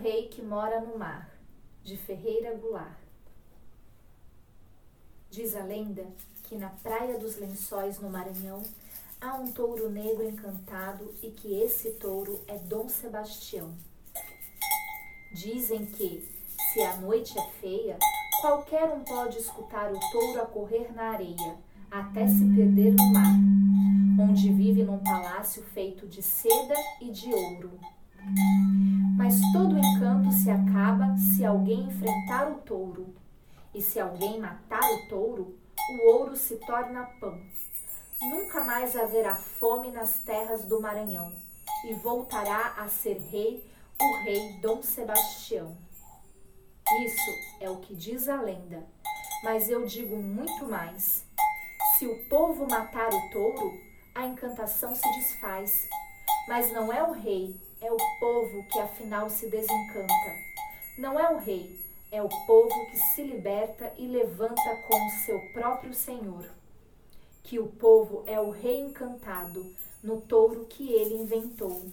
rei que mora no mar, de Ferreira Goulart. Diz a lenda que na Praia dos Lençóis, no Maranhão, há um touro negro encantado e que esse touro é Dom Sebastião. Dizem que, se a noite é feia, qualquer um pode escutar o touro a correr na areia, até se perder no mar, onde vive num palácio feito de seda e de ouro. Mas todo encanto se acaba se alguém enfrentar o touro, e se alguém matar o touro, o ouro se torna pão. Nunca mais haverá fome nas terras do Maranhão, e voltará a ser rei o rei Dom Sebastião. Isso é o que diz a lenda, mas eu digo muito mais. Se o povo matar o touro, a encantação se desfaz. Mas não é o rei, é o povo que afinal se desencanta. Não é o rei, é o povo que se liberta e levanta com o seu próprio Senhor. Que o povo é o rei encantado no touro que ele inventou.